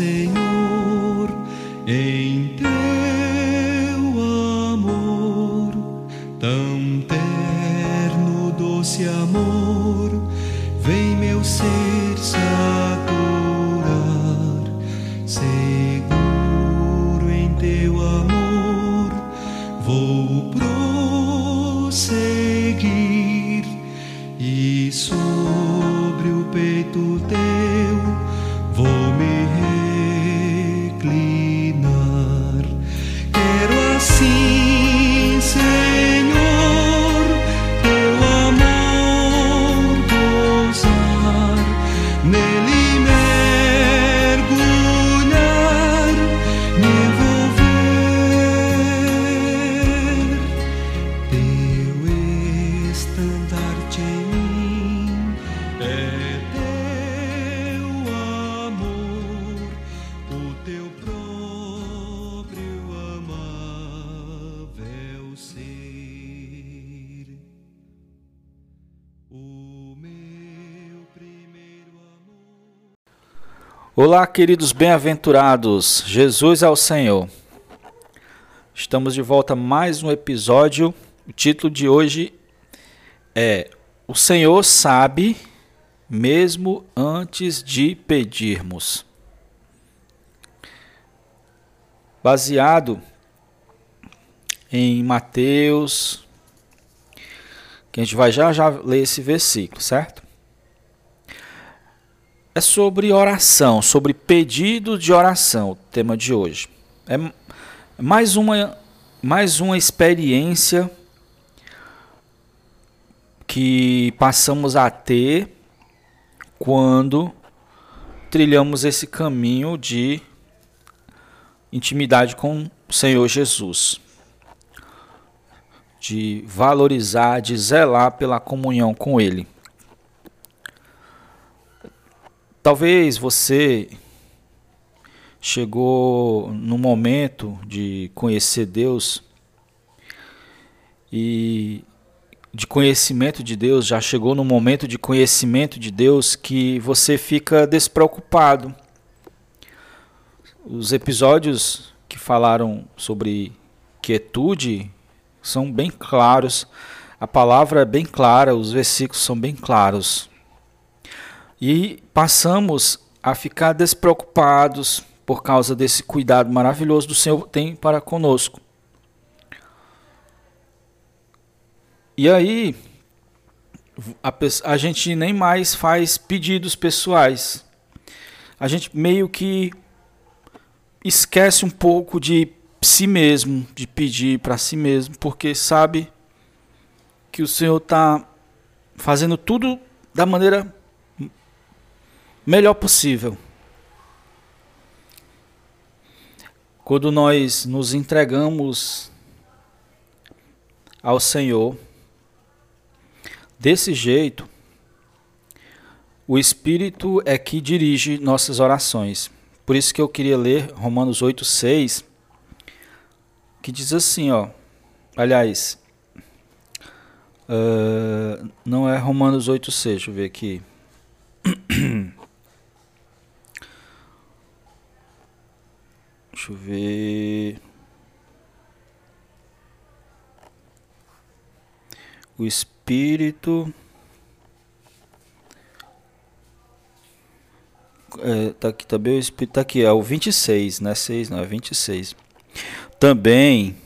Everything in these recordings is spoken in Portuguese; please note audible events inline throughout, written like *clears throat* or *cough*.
Imerso, ó Senhor, Olá, queridos bem-aventurados, Jesus é o Senhor. Estamos de volta a mais um episódio. O título de hoje é O Senhor sabe mesmo antes de pedirmos. Baseado em Mateus, que a gente vai já já ler esse versículo, certo? É sobre oração, sobre pedido de oração, o tema de hoje. É mais uma, mais uma experiência que passamos a ter quando trilhamos esse caminho de intimidade com o Senhor Jesus. De valorizar, de zelar pela comunhão com Ele. Talvez você chegou no momento de conhecer Deus e de conhecimento de Deus, já chegou no momento de conhecimento de Deus que você fica despreocupado. Os episódios que falaram sobre quietude são bem claros, a palavra é bem clara, os versículos são bem claros. E passamos a ficar despreocupados por causa desse cuidado maravilhoso do Senhor tem para conosco. E aí, a, a, gente nem mais faz pedidos pessoais. A gente meio que esquece um pouco de si mesmo, de pedir para si mesmo, porque sabe que o Senhor está fazendo tudo da maneira melhor possível. Quando nós nos entregamos ao Senhor desse jeito, o Espírito é que dirige nossas orações. Por isso que eu queria ler Romanos 8:6, que diz assim, ó. Aliás, uh, não é Romanos 8:6, deixa eu ver aqui. *clears throat* Deixa eu ver. O espírito. É, tá aqui também o espírito tá aqui, é o 26, né? 6, não, é 26. Também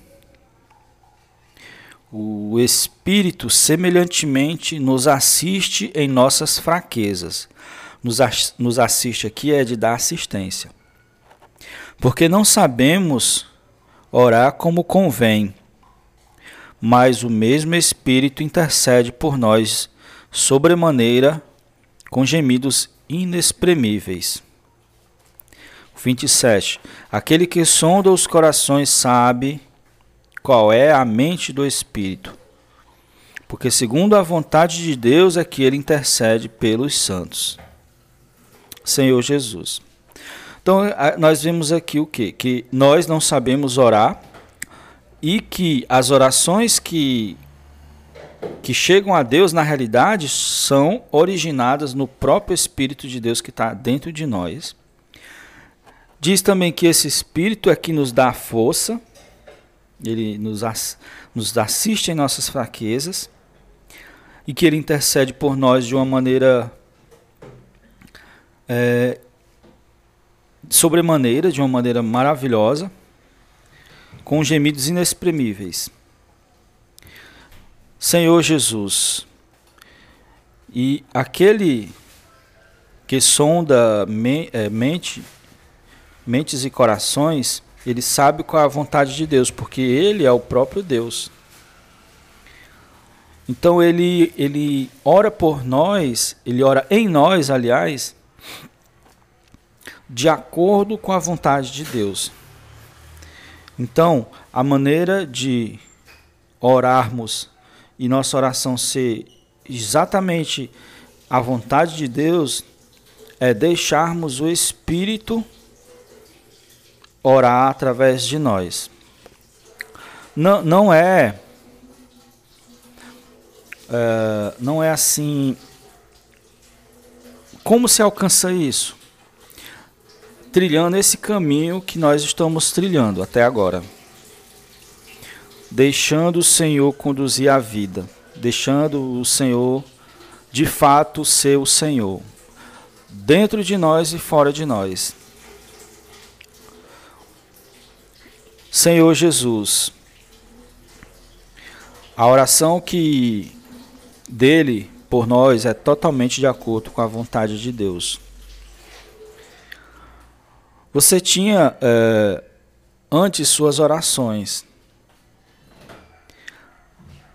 o espírito semelhantemente nos assiste em nossas fraquezas. Nos, nos assiste aqui é de dar assistência porque não sabemos orar como convém, mas o mesmo Espírito intercede por nós sobremaneira com gemidos inexprimíveis. 27. Aquele que sonda os corações sabe qual é a mente do Espírito, porque segundo a vontade de Deus é que ele intercede pelos santos. Senhor Jesus. Então, nós vemos aqui o quê? Que nós não sabemos orar e que as orações que que chegam a Deus, na realidade, são originadas no próprio Espírito de Deus que está dentro de nós. Diz também que esse Espírito é que nos dá força, ele nos, nos assiste em nossas fraquezas e que ele intercede por nós de uma maneira é, sobremaneira, de uma maneira maravilhosa, com gemidos inexprimíveis. Senhor Jesus, e aquele que sonda é, mente, mentes e corações, ele sabe qual é a vontade de Deus, porque ele é o próprio Deus. Então ele, ele ora por nós, ele ora em nós, aliás, de acordo com a vontade de Deus. Então, a maneira de orarmos e nossa oração ser exatamente a vontade de Deus, é deixarmos o Espírito orar através de nós. Não, não é, é não é assim. Como se alcança isso? Trilhando esse caminho que nós estamos trilhando até agora deixando o Senhor conduzir a vida, deixando o Senhor de fato ser o Senhor, dentro de nós e fora de nós. Senhor Jesus, a oração que dele por nós é totalmente de acordo com a vontade de Deus. Você tinha é, antes suas orações,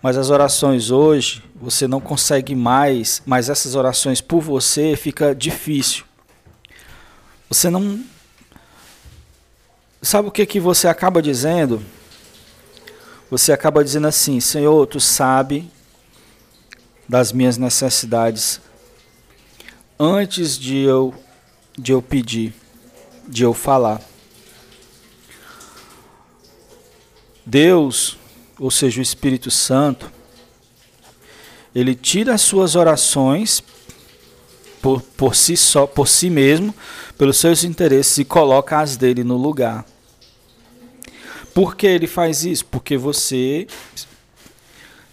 mas as orações hoje, você não consegue mais, mas essas orações por você fica difícil. Você não Sabe o que que você acaba dizendo? Você acaba dizendo assim: Senhor, tu sabe das minhas necessidades antes de eu de eu pedir, de eu falar. Deus ou seja, o Espírito Santo, ele tira as suas orações por, por si só, por si mesmo, pelos seus interesses e coloca as dele no lugar. Por que ele faz isso? Porque você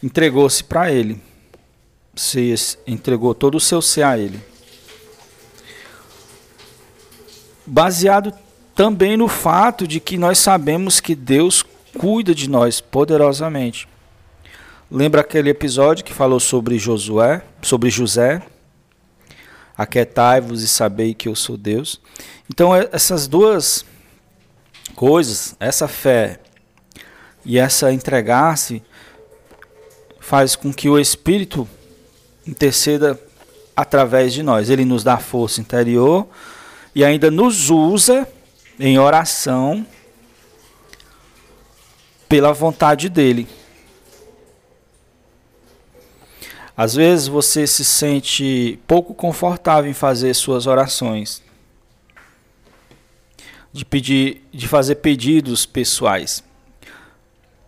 entregou-se para ele. Você entregou todo o seu ser a ele. Baseado também no fato de que nós sabemos que Deus cuida de nós poderosamente. Lembra aquele episódio que falou sobre Josué, sobre José? Aquietai-vos e sabei que eu sou Deus. Então é, essas duas coisas, essa fé e essa entregar-se faz com que o Espírito interceda através de nós. Ele nos dá força interior e ainda nos usa em oração pela vontade dele. Às vezes você se sente pouco confortável em fazer suas orações, de pedir, de fazer pedidos pessoais.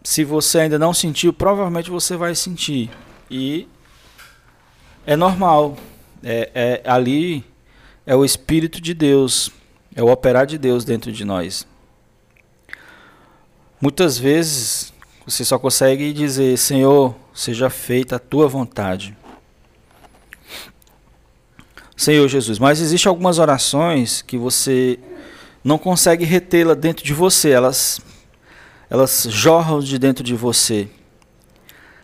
Se você ainda não sentiu, provavelmente você vai sentir e é normal. É, é ali é o Espírito de Deus, é o operar de Deus dentro de nós. Muitas vezes você só consegue dizer: Senhor, seja feita a tua vontade. Senhor Jesus, mas existem algumas orações que você não consegue retê-la dentro de você, elas elas jorram de dentro de você.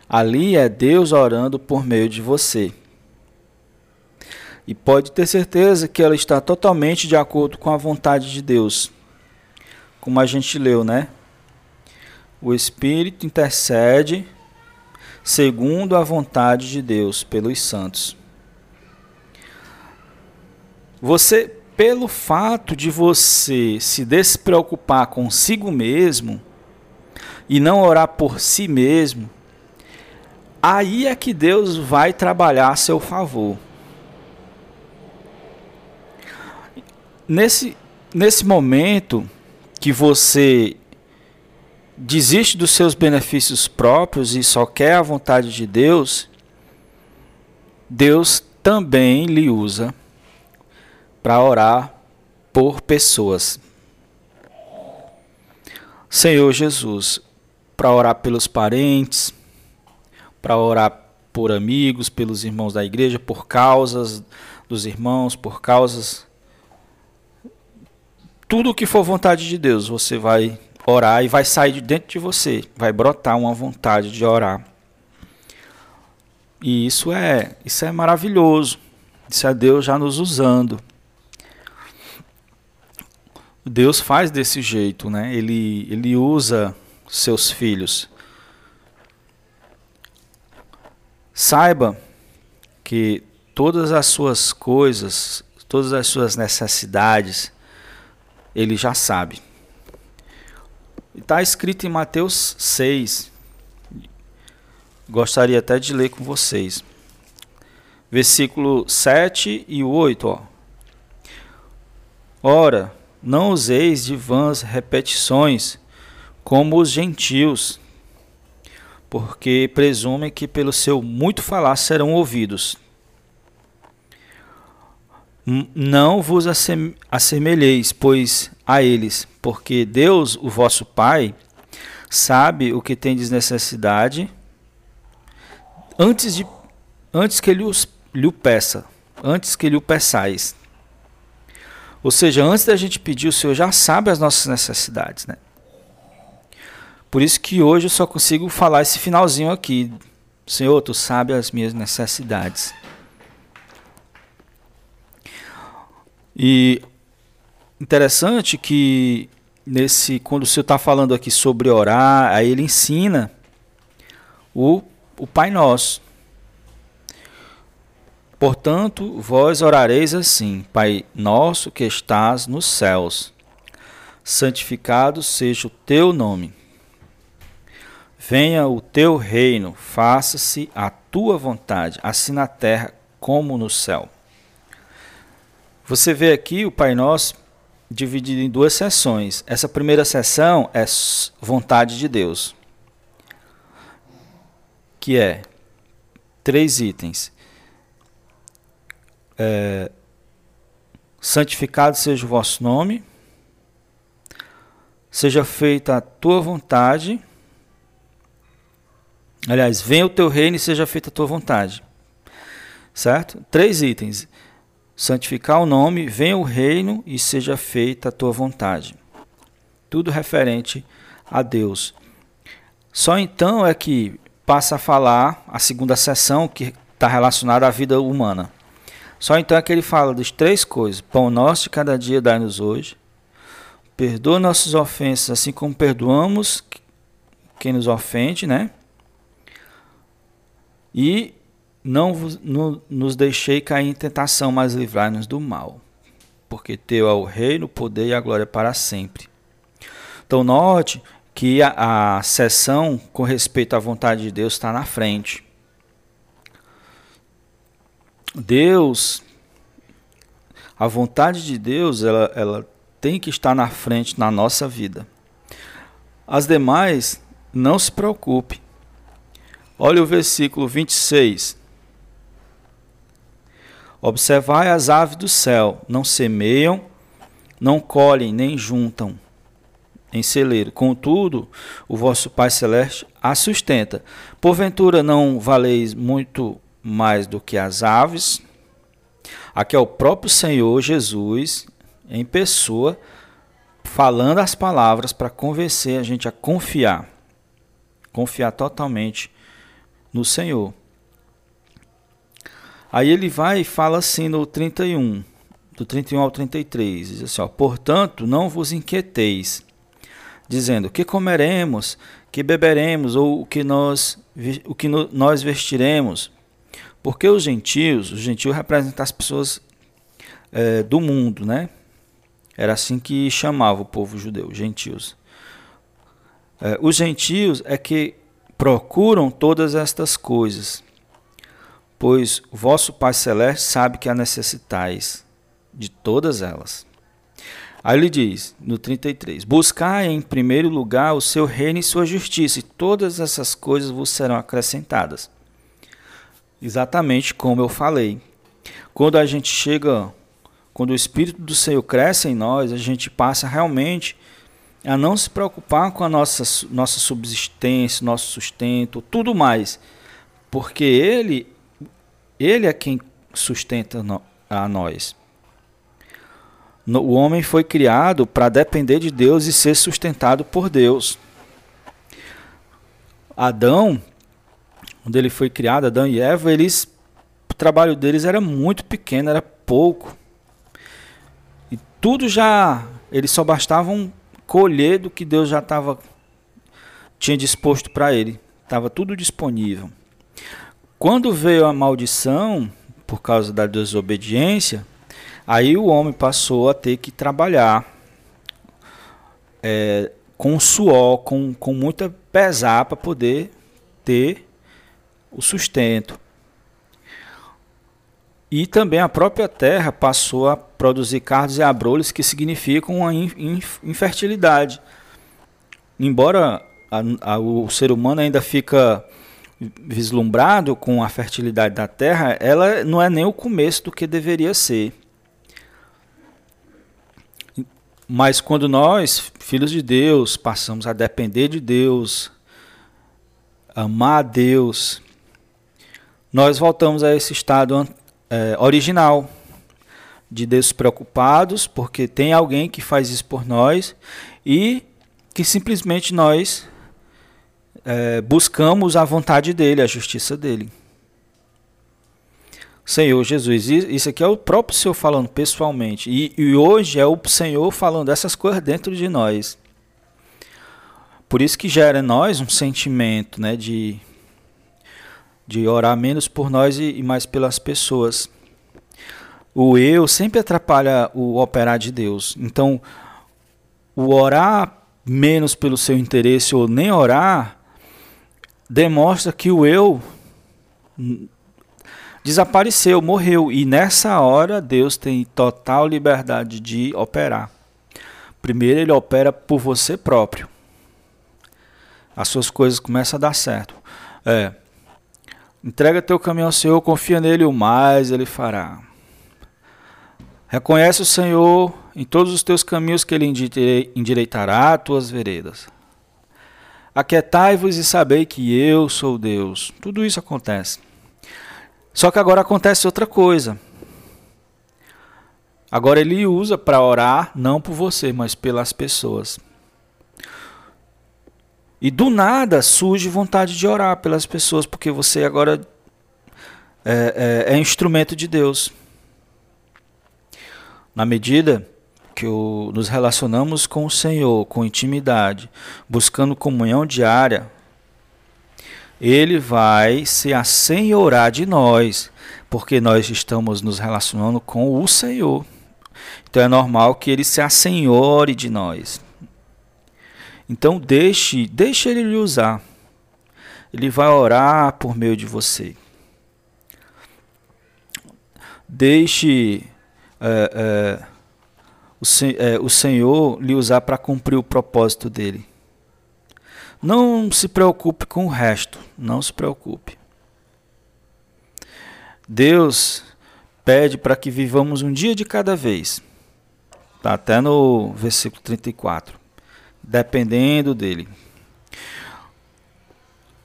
Ali é Deus orando por meio de você. E pode ter certeza que ela está totalmente de acordo com a vontade de Deus. Como a gente leu, né? o Espírito intercede segundo a vontade de Deus pelos santos. Você, pelo fato de você se despreocupar consigo mesmo e não orar por si mesmo, aí é que Deus vai trabalhar a seu favor. Nesse, nesse momento que você desiste dos seus benefícios próprios e só quer a vontade de Deus, Deus também lhe usa para orar por pessoas. Senhor Jesus, para orar pelos parentes, para orar por amigos, pelos irmãos da igreja, por causas dos irmãos, por causas. Tudo o que for vontade de Deus, você vai orar e vai sair de dentro de você, vai brotar uma vontade de orar. E isso é, isso é maravilhoso. Isso é Deus já nos usando. Deus faz desse jeito, né? Ele, ele usa seus filhos. Saiba que todas as suas coisas, todas as suas necessidades, ele já sabe. Está escrito em Mateus 6. Gostaria até de ler com vocês. Versículo 7 e 8. Ó. Ora, não useis de vãs repetições, como os gentios, porque presumem que pelo seu muito falar serão ouvidos. Não vos assemelheis, pois, a eles, porque Deus, o vosso Pai, sabe o que tendes necessidade antes, de, antes que lhe, lhe o peça, antes que lhe o peçais. Ou seja, antes da gente pedir, o Senhor já sabe as nossas necessidades, né? Por isso que hoje eu só consigo falar esse finalzinho aqui. Senhor, tu sabe as minhas necessidades. E interessante que nesse quando o Senhor está falando aqui sobre orar, aí ele ensina o, o Pai Nosso. Portanto, vós orareis assim: Pai nosso que estás nos céus, santificado seja o teu nome. Venha o teu reino, faça-se a tua vontade, assim na terra como no céu. Você vê aqui o Pai Nosso dividido em duas sessões. Essa primeira sessão é vontade de Deus, que é três itens é, santificado seja o vosso nome, seja feita a tua vontade. Aliás, venha o teu reino e seja feita a tua vontade. Certo? Três itens. Santificar o nome, venha o reino e seja feita a tua vontade. Tudo referente a Deus. Só então é que passa a falar a segunda sessão que está relacionada à vida humana. Só então é que ele fala das três coisas: pão nosso de cada dia dai-nos hoje, perdoa nossas ofensas, assim como perdoamos quem nos ofende, né? E não, nos deixei cair em tentação, mas livrai-nos do mal, porque teu é o reino, o poder e a glória para sempre. Então note que a, a sessão com respeito à vontade de Deus está na frente. Deus, a vontade de Deus, ela, ela tem que estar na frente na nossa vida. As demais, não se preocupe. Olha o versículo 26. Observai as aves do céu, não semeiam, não colhem, nem juntam em celeiro. Contudo, o vosso Pai Celeste a sustenta. Porventura não valeis muito mais do que as aves. Aqui é o próprio Senhor Jesus em pessoa falando as palavras para convencer a gente a confiar. Confiar totalmente no Senhor. Aí ele vai e fala assim no 31, do 31 ao 33, diz assim, ó, portanto, não vos inquieteis, dizendo, que comeremos, que beberemos, ou o que nós, o que nós vestiremos, porque os gentios, os gentios representam as pessoas é, do mundo, né? Era assim que chamava o povo judeu, gentios. É, os gentios é que procuram todas estas coisas, pois vosso Pai Celeste sabe que a necessitais de todas elas. Aí ele diz, no 33, buscar em primeiro lugar o seu reino e sua justiça, e todas essas coisas vos serão acrescentadas. Exatamente como eu falei. Quando a gente chega, quando o Espírito do Senhor cresce em nós, a gente passa realmente a não se preocupar com a nossa, nossa subsistência, nosso sustento, tudo mais. Porque Ele, Ele é quem sustenta a nós. O homem foi criado para depender de Deus e ser sustentado por Deus. Adão, quando ele foi criado, Adão e Eva, eles, o trabalho deles era muito pequeno, era pouco. E tudo já, eles só bastavam colher do que Deus já estava tinha disposto para ele. Estava tudo disponível. Quando veio a maldição por causa da desobediência, Aí o homem passou a ter que trabalhar é, com suor, com, com muita pesar para poder ter o sustento. E também a própria terra passou a produzir cardos e abrolhos que significam a infertilidade. Embora a, a, o ser humano ainda fica vislumbrado com a fertilidade da terra, ela não é nem o começo do que deveria ser. Mas quando nós, filhos de Deus, passamos a depender de Deus, amar a Deus, nós voltamos a esse estado é, original de despreocupados, porque tem alguém que faz isso por nós e que simplesmente nós é, buscamos a vontade dele, a justiça dele. Senhor Jesus. Isso aqui é o próprio Senhor falando pessoalmente. E, e, hoje é o Senhor falando essas coisas dentro de nós. Por isso que gera em nós um sentimento né, de, de orar menos por nós e, e mais pelas pessoas. O eu sempre atrapalha o operar de Deus. Então, o orar menos pelo seu interesse ou nem orar demonstra que o eu desapareceu, morreu. E nessa hora Deus tem total liberdade de operar. Primeiro ele opera por você próprio. As suas coisas começam a dar certo. É. Entrega teu caminho ao Senhor, confia nele, o mais ele fará. Reconhece o Senhor em todos os teus caminhos que ele endireitará as tuas veredas. Aquietai-vos e sabei que eu sou Deus. Tudo isso acontece. Só que agora acontece outra coisa. Agora ele usa para orar não por você, mas pelas pessoas. E do nada surge vontade de orar pelas pessoas, porque você agora é, é, é instrumento de Deus. Na medida que o, nos relacionamos com o Senhor, com intimidade, buscando comunhão diária, ele vai se assenhorar de nós, porque nós estamos nos relacionando com o Senhor. Então é normal que ele se assenhore de nós. Então deixe, deixe ele lhe usar. Ele vai orar por meio de você. Deixe é, é, o, é, o Senhor lhe usar para cumprir o propósito dele. Não se preocupe com o resto, não se preocupe. Deus pede para que vivamos um dia de cada vez. Está até no versículo 34. Dependendo dele.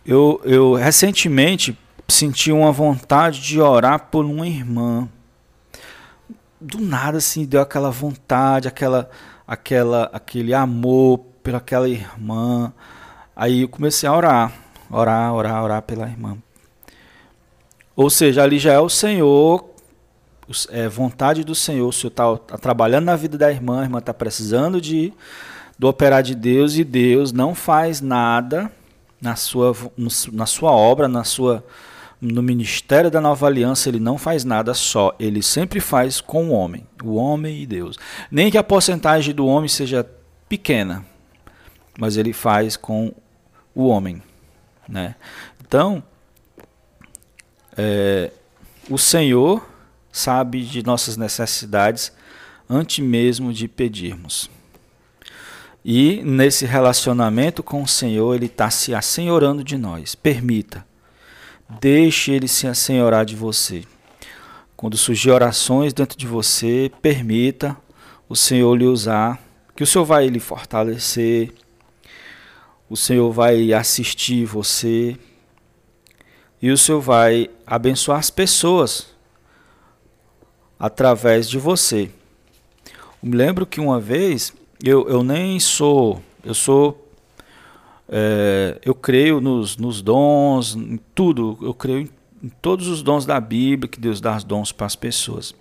Eu, eu recentemente senti uma vontade de orar por uma irmã. Do nada assim deu aquela vontade, aquela, aquela, aquele amor pelaquela irmã. Aí eu comecei a orar, orar, orar, orar pela irmã. Ou seja, ali já é o Senhor, é vontade do Senhor. O Senhor está tá trabalhando na vida da irmã, a irmã está precisando de, do operar de Deus e Deus não faz nada na sua, na sua obra, na sua, no ministério da nova aliança, ele não faz nada só. Ele sempre faz com o homem, o homem e Deus. Nem que a porcentagem do homem seja pequena, mas ele faz com o homem. Né? Então, é, o Senhor sabe de nossas necessidades antes mesmo de pedirmos. E nesse relacionamento com o Senhor, Ele está se assenhorando de nós. Permita. Deixe Ele se assenhorar de você. Quando surgir orações dentro de você, permita o Senhor lhe usar, que o Senhor vai lhe fortalecer, o Senhor vai assistir você e o Senhor vai abençoar as pessoas através de você. Eu me lembro que uma vez eu, eu nem sou, eu sou, é, eu creio nos, nos dons, em tudo, eu creio em, em todos os dons da Bíblia, que Deus dá os dons para as pessoas.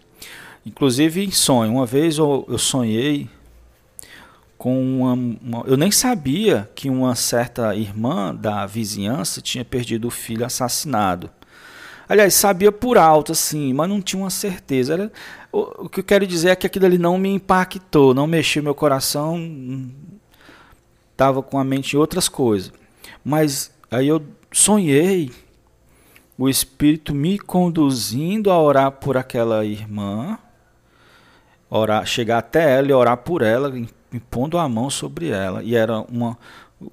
Inclusive em sonho. Uma vez eu, eu sonhei com uma, uma, Eu nem sabia que uma certa irmã da vizinhança tinha perdido o filho assassinado. Aliás, sabia por alto, assim, mas não tinha uma certeza. Era, o, o, que eu quero dizer é que aquilo ali não me impactou, não mexeu meu coração, estava com a mente em outras coisas. Mas aí eu sonhei o Espírito me conduzindo a orar por aquela irmã, orar, chegar até ela e orar por ela, impondo a mão sobre ela. E era uma,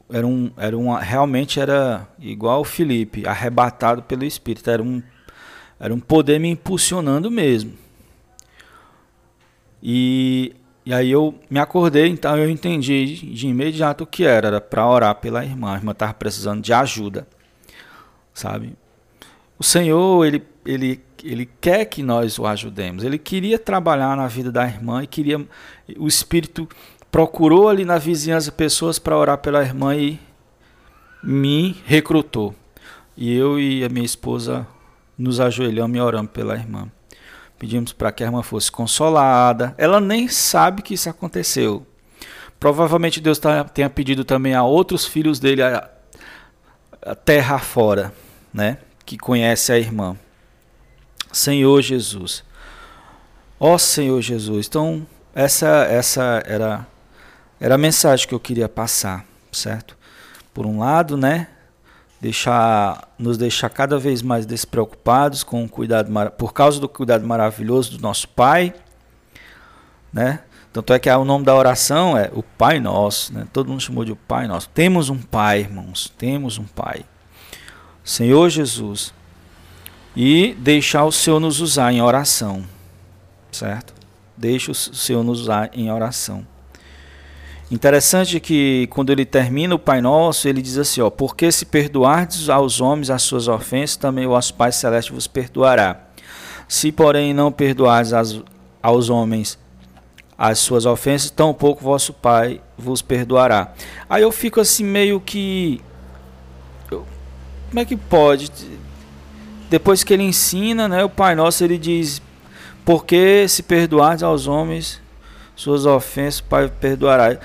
era um, era uma, realmente era igual o Felipe, arrebatado pelo Espírito. Era um, era um poder me impulsionando mesmo. E, e aí eu me acordei, então eu entendi de imediato o que era. Era para orar pela irmã. A irmã estava precisando de ajuda, sabe? O Senhor, ele, ele, ele quer que nós o ajudemos. Ele queria trabalhar na vida da irmã e queria. O Espírito procurou ali na vizinhança pessoas para orar pela irmã e me recrutou. E eu e a minha esposa nos ajoelhamos e oramos pela irmã. Pedimos para que a irmã fosse consolada. Ela nem sabe que isso aconteceu. Provavelmente Deus tá, tenha pedido também a outros filhos dele a, a terra fora, né? Que conhece a irmã. Senhor Jesus. Ó Senhor Jesus. Então, essa, essa era era a mensagem que eu queria passar, certo? Por um lado, né, deixar, nos deixar cada vez mais despreocupados com o cuidado por causa do cuidado maravilhoso do nosso Pai, né? Tanto é que o nome da oração é o Pai Nosso, né? Todo mundo chamou de o Pai Nosso. Temos um Pai, irmãos, temos um Pai. Senhor Jesus. E deixar o Senhor nos usar em oração, certo? Deixa o Senhor nos usar em oração. Interessante que quando ele termina o Pai Nosso, ele diz assim, ó, porque se perdoardes aos homens as suas ofensas, também o vosso Pai Celeste vos perdoará. Se, porém, não perdoardes as, aos homens as suas ofensas, tampouco vosso Pai vos perdoará. Aí eu fico assim meio que... Como é que pode? Depois que ele ensina, né, o Pai Nosso, ele diz, porque se perdoardes aos homens suas ofensas, o Pai perdoará.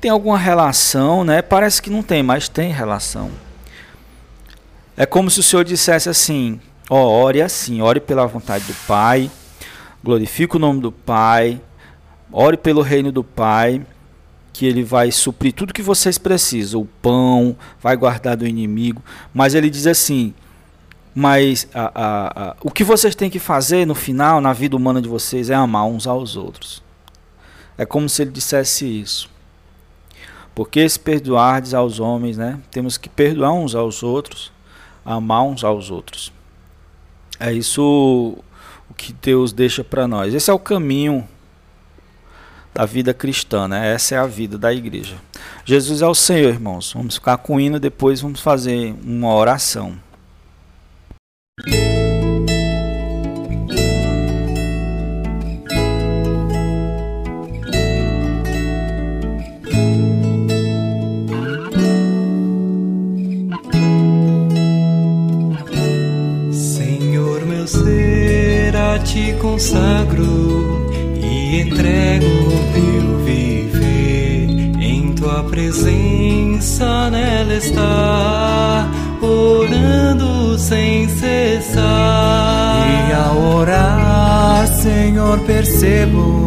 Tem alguma relação, né? Parece que não tem, mas tem relação. É como se o Senhor dissesse assim: ó, ore assim, ore pela vontade do Pai, glorifique o nome do Pai, ore pelo reino do Pai, que Ele vai suprir tudo que vocês precisam, o pão, vai guardar do inimigo. Mas Ele diz assim: mas a, a, a, o que vocês têm que fazer no final, na vida humana de vocês, é amar uns aos outros. É como se ele dissesse isso. Porque se perdoardes aos homens, né? Temos que perdoar uns aos outros, amar uns aos outros. É isso o que Deus deixa para nós. Esse é o caminho da vida cristã, né? Essa é a vida da igreja. Jesus é o Senhor, irmãos. Vamos ficar com o hino, depois vamos fazer uma oração. Está, orando sem cessar. E ao orar, Senhor, percebo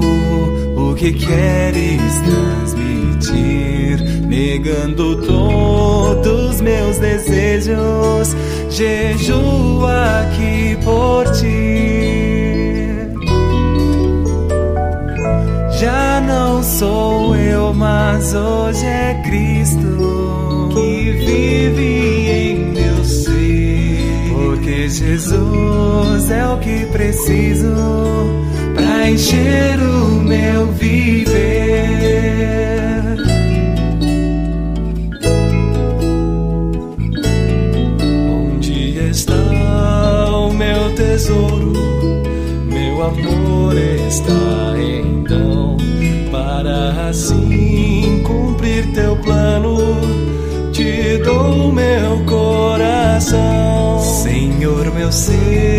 o que queres transmitir, negando todos meus desejos. Jejuo aqui por ti. sou eu, mas hoje é Cristo O que preciso para encher o meu viver. tesouro, meu amor está então para assim cumprir teu plano. Te dou meu coração, Senhor, meu ser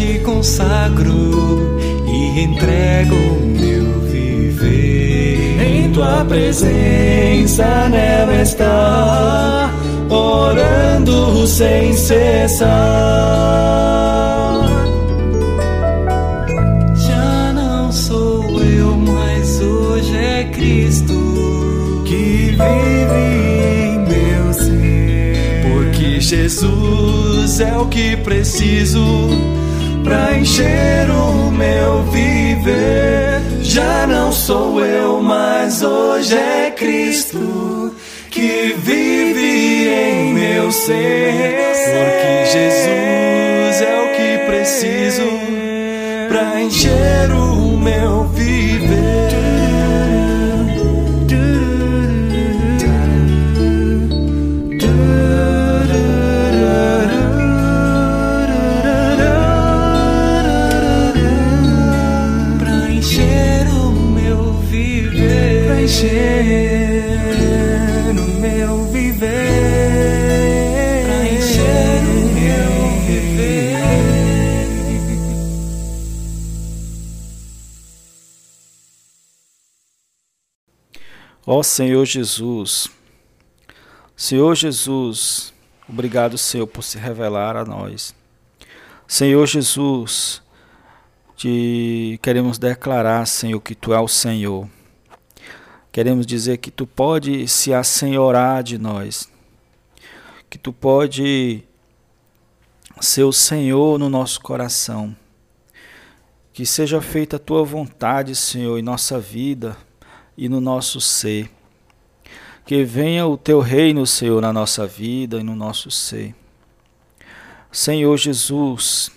ti consagro e entrego meu viver. Em tua presença nela está, orando sem cessar. Jesus é o que preciso para encher o meu viver. Já não sou eu, mas hoje é Cristo que vive em meu ser. Porque Jesus é o que preciso para encher o meu viver. Ó Senhor Jesus, Senhor Jesus, obrigado, Senhor, por se revelar a nós. Senhor Jesus, te queremos declarar, Senhor, que tu é o Senhor. Queremos dizer que tu pode se assenhorar de nós, que tu pode ser o Senhor no nosso coração. Que seja feita a tua vontade, Senhor, em nossa vida e no nosso ser. Que venha o teu reino, Senhor, na nossa vida e no nosso ser. Senhor Jesus,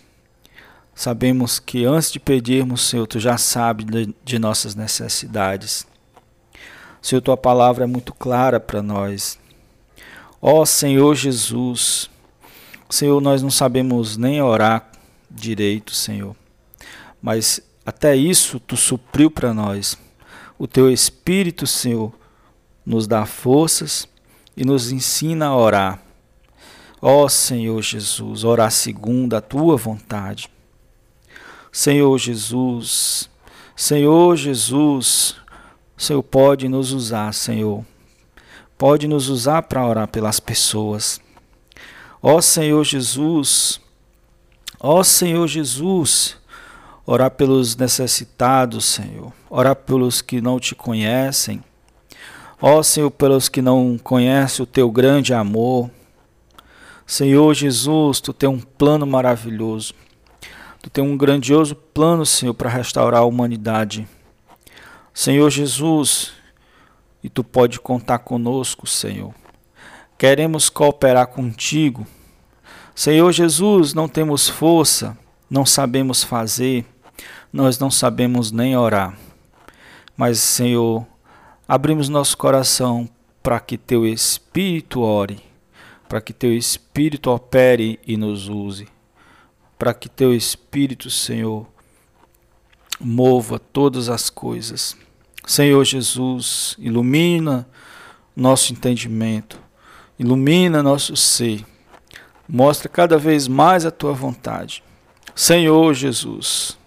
sabemos que antes de pedirmos, Senhor, tu já sabes de, nossas necessidades. Senhor, tua palavra é muito clara para nós. Ó Senhor Jesus, Senhor, nós não sabemos nem orar direito, Senhor, mas até isso tu supriu para nós o teu Espírito, Senhor, nos dá forças e nos ensina a orar. Ó Senhor Jesus, orar segundo a tua vontade. Senhor Jesus, Senhor Jesus, Senhor pode nos usar, Senhor. Pode nos usar para orar pelas pessoas. Ó Senhor Jesus, ó Senhor Jesus, orar pelos necessitados, Senhor, orar pelos que não te conhecem, ó Senhor, pelos que não conhecem o teu grande amor. Senhor Jesus, tu tem um plano maravilhoso, tu tem um grandioso plano, Senhor, para restaurar a humanidade. Senhor Jesus, e tu pode contar conosco, Senhor. Queremos cooperar contigo. Senhor Jesus, não temos força, não sabemos fazer, nós não sabemos nem orar. Mas, Senhor, abrimos nosso coração para que teu Espírito ore, para que teu Espírito opere e nos use, para que teu Espírito, Senhor, mova todas as coisas. Senhor Jesus, ilumina nosso entendimento, ilumina nosso ser, mostra cada vez mais a tua vontade. Senhor Jesus,